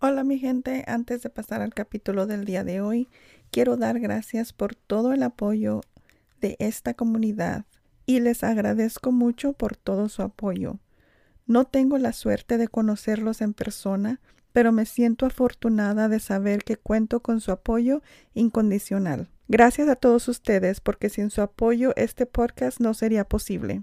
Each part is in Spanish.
Hola mi gente, antes de pasar al capítulo del día de hoy, quiero dar gracias por todo el apoyo de esta comunidad y les agradezco mucho por todo su apoyo. No tengo la suerte de conocerlos en persona, pero me siento afortunada de saber que cuento con su apoyo incondicional. Gracias a todos ustedes porque sin su apoyo este podcast no sería posible.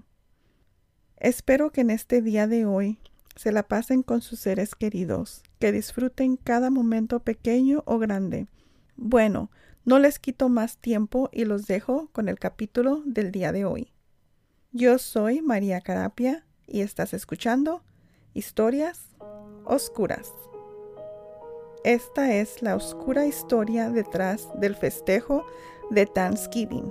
Espero que en este día de hoy se la pasen con sus seres queridos, que disfruten cada momento pequeño o grande. Bueno, no les quito más tiempo y los dejo con el capítulo del día de hoy. Yo soy María Carapia y estás escuchando Historias Oscuras. Esta es la oscura historia detrás del festejo de Thanksgiving.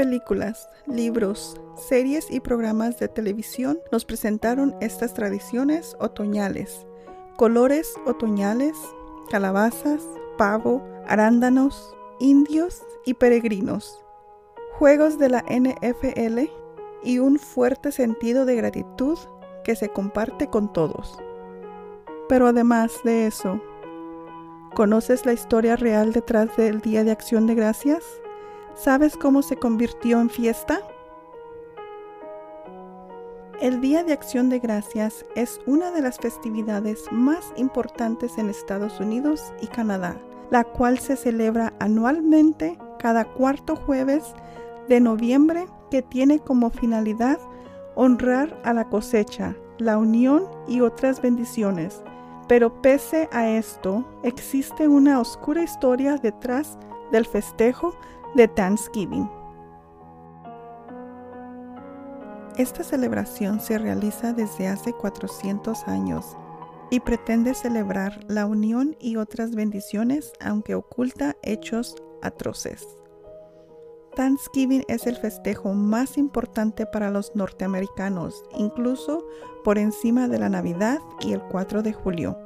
Películas, libros, series y programas de televisión nos presentaron estas tradiciones otoñales. Colores otoñales, calabazas, pavo, arándanos, indios y peregrinos. Juegos de la NFL y un fuerte sentido de gratitud que se comparte con todos. Pero además de eso, ¿conoces la historia real detrás del Día de Acción de Gracias? ¿Sabes cómo se convirtió en fiesta? El Día de Acción de Gracias es una de las festividades más importantes en Estados Unidos y Canadá, la cual se celebra anualmente cada cuarto jueves de noviembre que tiene como finalidad honrar a la cosecha, la unión y otras bendiciones. Pero pese a esto, existe una oscura historia detrás del festejo de Thanksgiving. Esta celebración se realiza desde hace 400 años y pretende celebrar la unión y otras bendiciones aunque oculta hechos atroces. Thanksgiving es el festejo más importante para los norteamericanos, incluso por encima de la Navidad y el 4 de julio,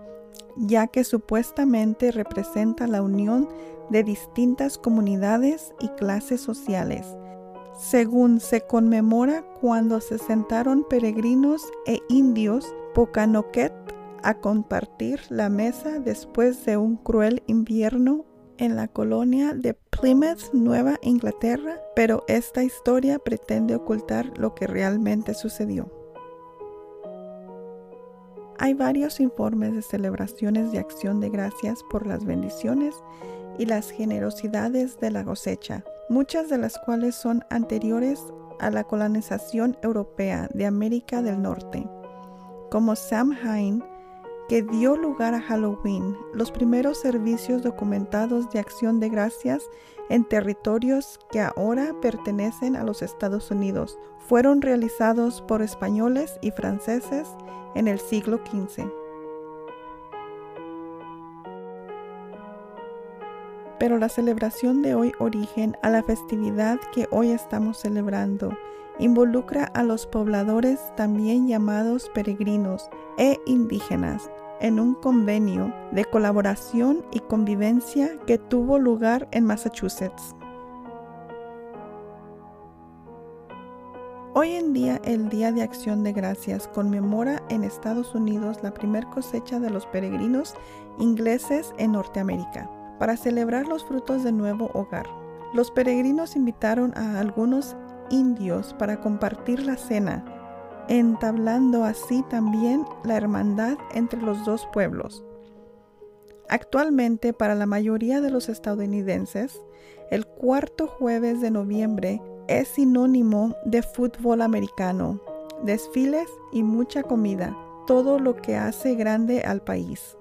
ya que supuestamente representa la unión de distintas comunidades y clases sociales, según se conmemora cuando se sentaron peregrinos e indios Pocanoquet a compartir la mesa después de un cruel invierno en la colonia de Plymouth, Nueva Inglaterra, pero esta historia pretende ocultar lo que realmente sucedió. Hay varios informes de celebraciones de acción de gracias por las bendiciones y las generosidades de la cosecha, muchas de las cuales son anteriores a la colonización europea de América del Norte, como Samhain, que dio lugar a Halloween, los primeros servicios documentados de acción de gracias en territorios que ahora pertenecen a los Estados Unidos, fueron realizados por españoles y franceses en el siglo XV. pero la celebración de hoy origen a la festividad que hoy estamos celebrando. Involucra a los pobladores también llamados peregrinos e indígenas en un convenio de colaboración y convivencia que tuvo lugar en Massachusetts. Hoy en día el Día de Acción de Gracias conmemora en Estados Unidos la primer cosecha de los peregrinos ingleses en Norteamérica para celebrar los frutos de nuevo hogar. Los peregrinos invitaron a algunos indios para compartir la cena, entablando así también la hermandad entre los dos pueblos. Actualmente, para la mayoría de los estadounidenses, el cuarto jueves de noviembre es sinónimo de fútbol americano, desfiles y mucha comida, todo lo que hace grande al país.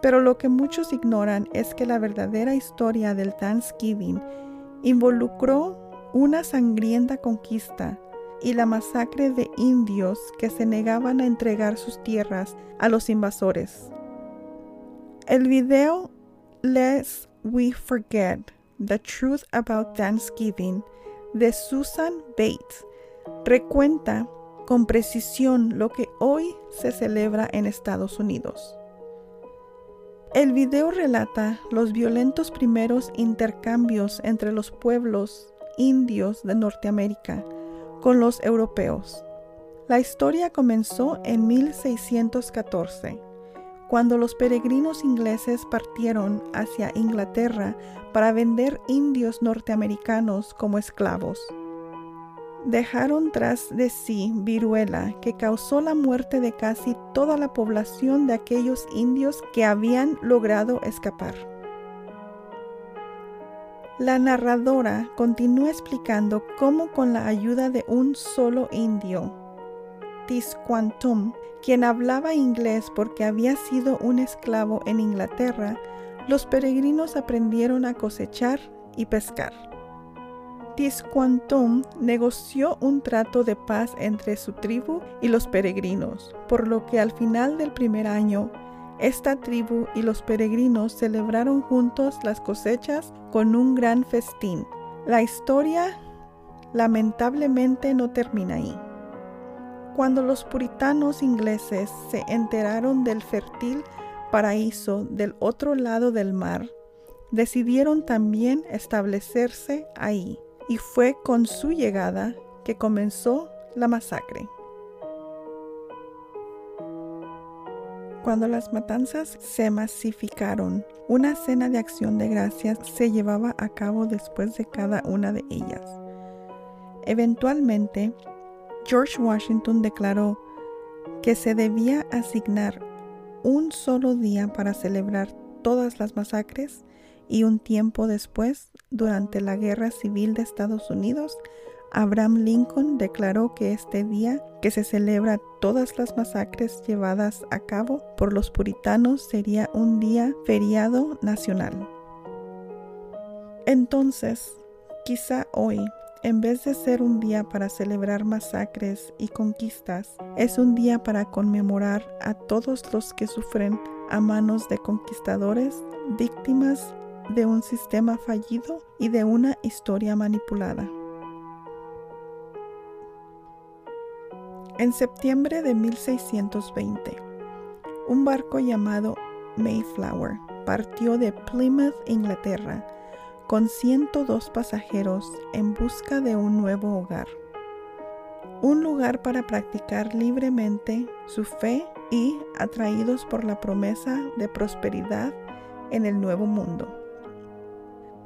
Pero lo que muchos ignoran es que la verdadera historia del Thanksgiving involucró una sangrienta conquista y la masacre de indios que se negaban a entregar sus tierras a los invasores. El video Lest We Forget the Truth About Thanksgiving de Susan Bates recuenta con precisión lo que hoy se celebra en Estados Unidos. El video relata los violentos primeros intercambios entre los pueblos indios de Norteamérica con los europeos. La historia comenzó en 1614, cuando los peregrinos ingleses partieron hacia Inglaterra para vender indios norteamericanos como esclavos. Dejaron tras de sí viruela que causó la muerte de casi toda la población de aquellos indios que habían logrado escapar. La narradora continúa explicando cómo con la ayuda de un solo indio, Tisquantum, quien hablaba inglés porque había sido un esclavo en Inglaterra, los peregrinos aprendieron a cosechar y pescar. Tisquantum negoció un trato de paz entre su tribu y los peregrinos, por lo que al final del primer año, esta tribu y los peregrinos celebraron juntos las cosechas con un gran festín. La historia lamentablemente no termina ahí. Cuando los puritanos ingleses se enteraron del fértil paraíso del otro lado del mar, decidieron también establecerse ahí, y fue con su llegada que comenzó la masacre. Cuando las matanzas se masificaron, una cena de acción de gracias se llevaba a cabo después de cada una de ellas. Eventualmente, George Washington declaró que se debía asignar un solo día para celebrar todas las masacres y un tiempo después, durante la Guerra Civil de Estados Unidos, Abraham Lincoln declaró que este día que se celebra todas las masacres llevadas a cabo por los puritanos sería un día feriado nacional. Entonces, quizá hoy en vez de ser un día para celebrar masacres y conquistas, es un día para conmemorar a todos los que sufren a manos de conquistadores, víctimas de un sistema fallido y de una historia manipulada. En septiembre de 1620, un barco llamado Mayflower partió de Plymouth, Inglaterra, con 102 pasajeros en busca de un nuevo hogar. Un lugar para practicar libremente su fe y atraídos por la promesa de prosperidad en el nuevo mundo.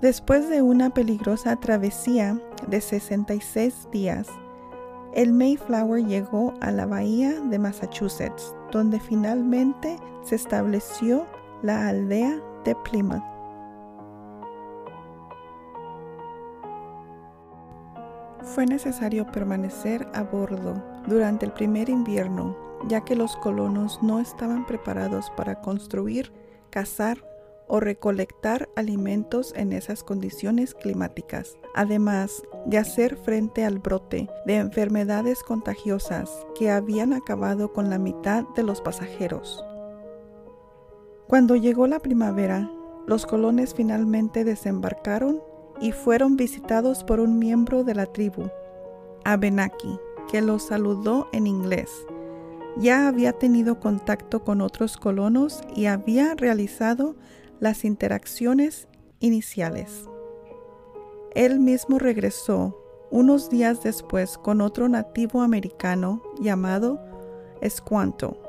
Después de una peligrosa travesía de 66 días, el Mayflower llegó a la bahía de Massachusetts, donde finalmente se estableció la aldea de Plymouth. Fue necesario permanecer a bordo durante el primer invierno, ya que los colonos no estaban preparados para construir, cazar o recolectar alimentos en esas condiciones climáticas, además de hacer frente al brote de enfermedades contagiosas que habían acabado con la mitad de los pasajeros. Cuando llegó la primavera, los colones finalmente desembarcaron y fueron visitados por un miembro de la tribu, Abenaki, que los saludó en inglés. Ya había tenido contacto con otros colonos y había realizado las interacciones iniciales. Él mismo regresó unos días después con otro nativo americano llamado Escuanto,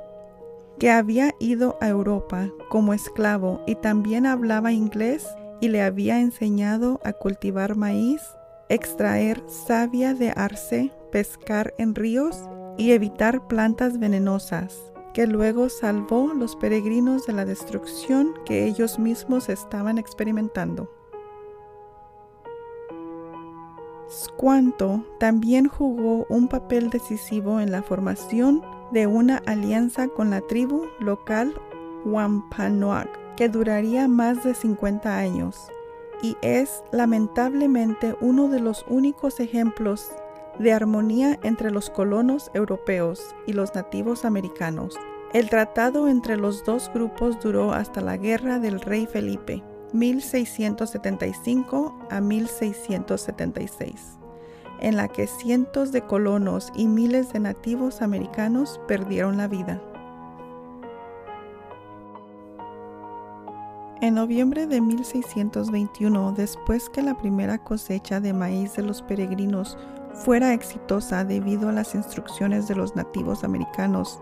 que había ido a Europa como esclavo y también hablaba inglés y le había enseñado a cultivar maíz, extraer savia de arce, pescar en ríos y evitar plantas venenosas, que luego salvó los peregrinos de la destrucción que ellos mismos estaban experimentando. Squanto también jugó un papel decisivo en la formación de una alianza con la tribu local Wampanoag que duraría más de 50 años y es lamentablemente uno de los únicos ejemplos de armonía entre los colonos europeos y los nativos americanos. El tratado entre los dos grupos duró hasta la guerra del rey Felipe, 1675 a 1676, en la que cientos de colonos y miles de nativos americanos perdieron la vida. En noviembre de 1621, después que la primera cosecha de maíz de los peregrinos fuera exitosa debido a las instrucciones de los nativos americanos,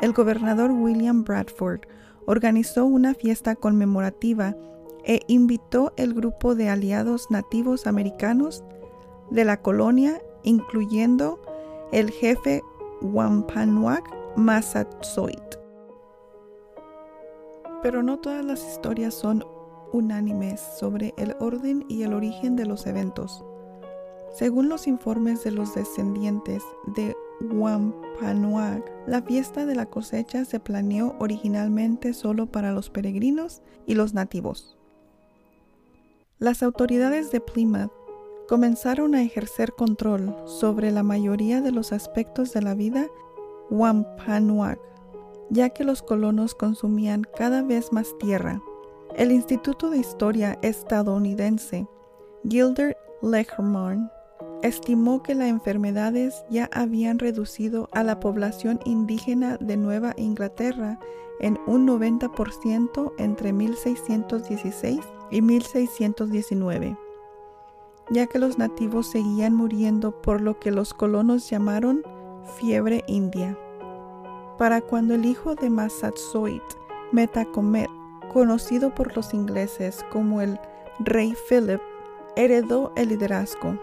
el gobernador William Bradford organizó una fiesta conmemorativa e invitó el grupo de aliados nativos americanos de la colonia, incluyendo el jefe Wampanoag Massasoit. Pero no todas las historias son unánimes sobre el orden y el origen de los eventos. Según los informes de los descendientes de Wampanoag, la fiesta de la cosecha se planeó originalmente solo para los peregrinos y los nativos. Las autoridades de Plymouth comenzaron a ejercer control sobre la mayoría de los aspectos de la vida Wampanoag ya que los colonos consumían cada vez más tierra. El Instituto de Historia estadounidense, Gilder Lehrman, estimó que las enfermedades ya habían reducido a la población indígena de Nueva Inglaterra en un 90% entre 1616 y 1619, ya que los nativos seguían muriendo por lo que los colonos llamaron fiebre india para cuando el hijo de Massasoit, Metacomet, conocido por los ingleses como el rey Philip, heredó el liderazgo.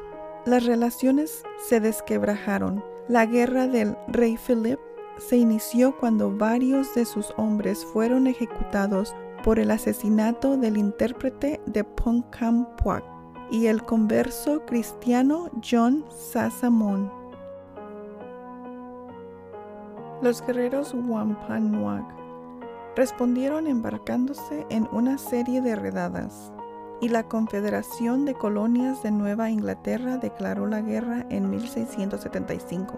Las relaciones se desquebrajaron. La guerra del rey Philip se inició cuando varios de sus hombres fueron ejecutados por el asesinato del intérprete de Puak y el converso cristiano John Sassamon. Los guerreros Wampanoag respondieron embarcándose en una serie de redadas, y la Confederación de Colonias de Nueva Inglaterra declaró la guerra en 1675.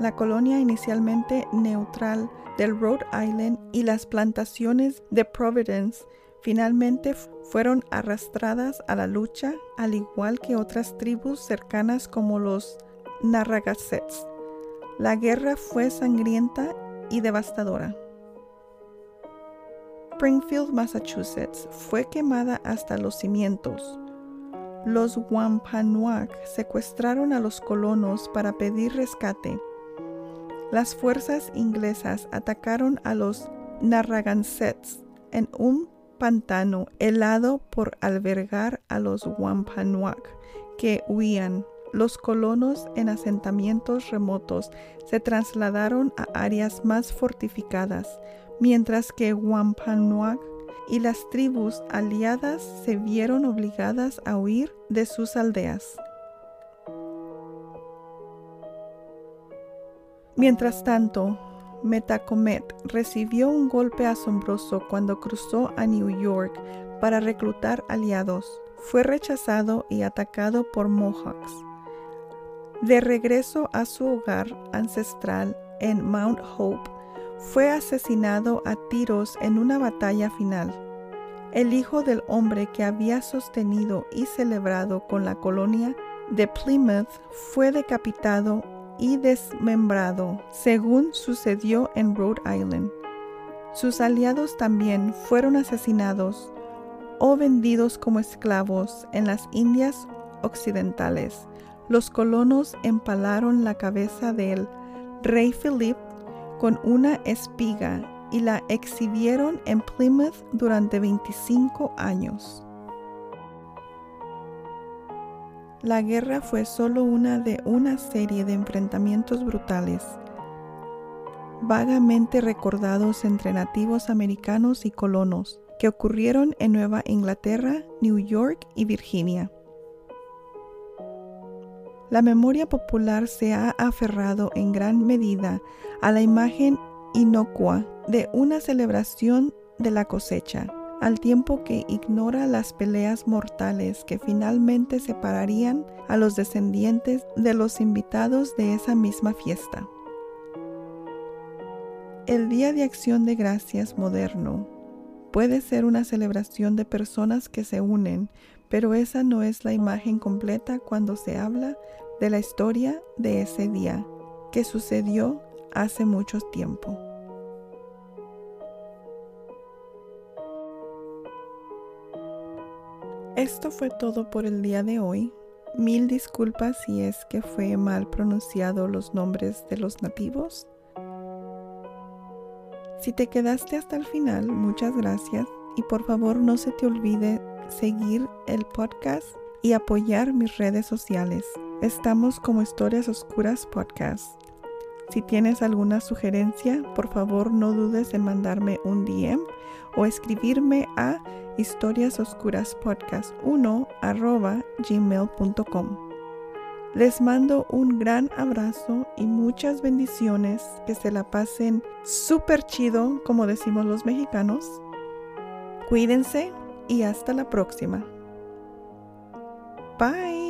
La colonia inicialmente neutral del Rhode Island y las plantaciones de Providence finalmente fueron arrastradas a la lucha, al igual que otras tribus cercanas como los Narragasets. La guerra fue sangrienta y devastadora. Springfield, Massachusetts, fue quemada hasta los cimientos. Los Wampanoag secuestraron a los colonos para pedir rescate. Las fuerzas inglesas atacaron a los Narragansetts en un pantano helado por albergar a los Wampanoag que huían los colonos en asentamientos remotos se trasladaron a áreas más fortificadas, mientras que Wampanoag y las tribus aliadas se vieron obligadas a huir de sus aldeas. Mientras tanto, Metacomet recibió un golpe asombroso cuando cruzó a New York para reclutar aliados. Fue rechazado y atacado por Mohawks de regreso a su hogar ancestral en Mount Hope, fue asesinado a tiros en una batalla final. El hijo del hombre que había sostenido y celebrado con la colonia de Plymouth fue decapitado y desmembrado, según sucedió en Rhode Island. Sus aliados también fueron asesinados o vendidos como esclavos en las Indias Occidentales los colonos empalaron la cabeza del rey Philip con una espiga y la exhibieron en Plymouth durante 25 años. La guerra fue solo una de una serie de enfrentamientos brutales, vagamente recordados entre nativos americanos y colonos, que ocurrieron en Nueva Inglaterra, New York y Virginia. La memoria popular se ha aferrado en gran medida a la imagen inocua de una celebración de la cosecha, al tiempo que ignora las peleas mortales que finalmente separarían a los descendientes de los invitados de esa misma fiesta. El Día de Acción de Gracias moderno puede ser una celebración de personas que se unen, pero esa no es la imagen completa cuando se habla de la historia de ese día que sucedió hace mucho tiempo. Esto fue todo por el día de hoy. Mil disculpas si es que fue mal pronunciado los nombres de los nativos. Si te quedaste hasta el final, muchas gracias y por favor no se te olvide seguir el podcast y apoyar mis redes sociales. Estamos como Historias Oscuras Podcast. Si tienes alguna sugerencia, por favor no dudes en mandarme un DM o escribirme a historiasoscuraspodcast1 arroba gmail.com. Les mando un gran abrazo y muchas bendiciones. Que se la pasen súper chido, como decimos los mexicanos. Cuídense y hasta la próxima. Bye.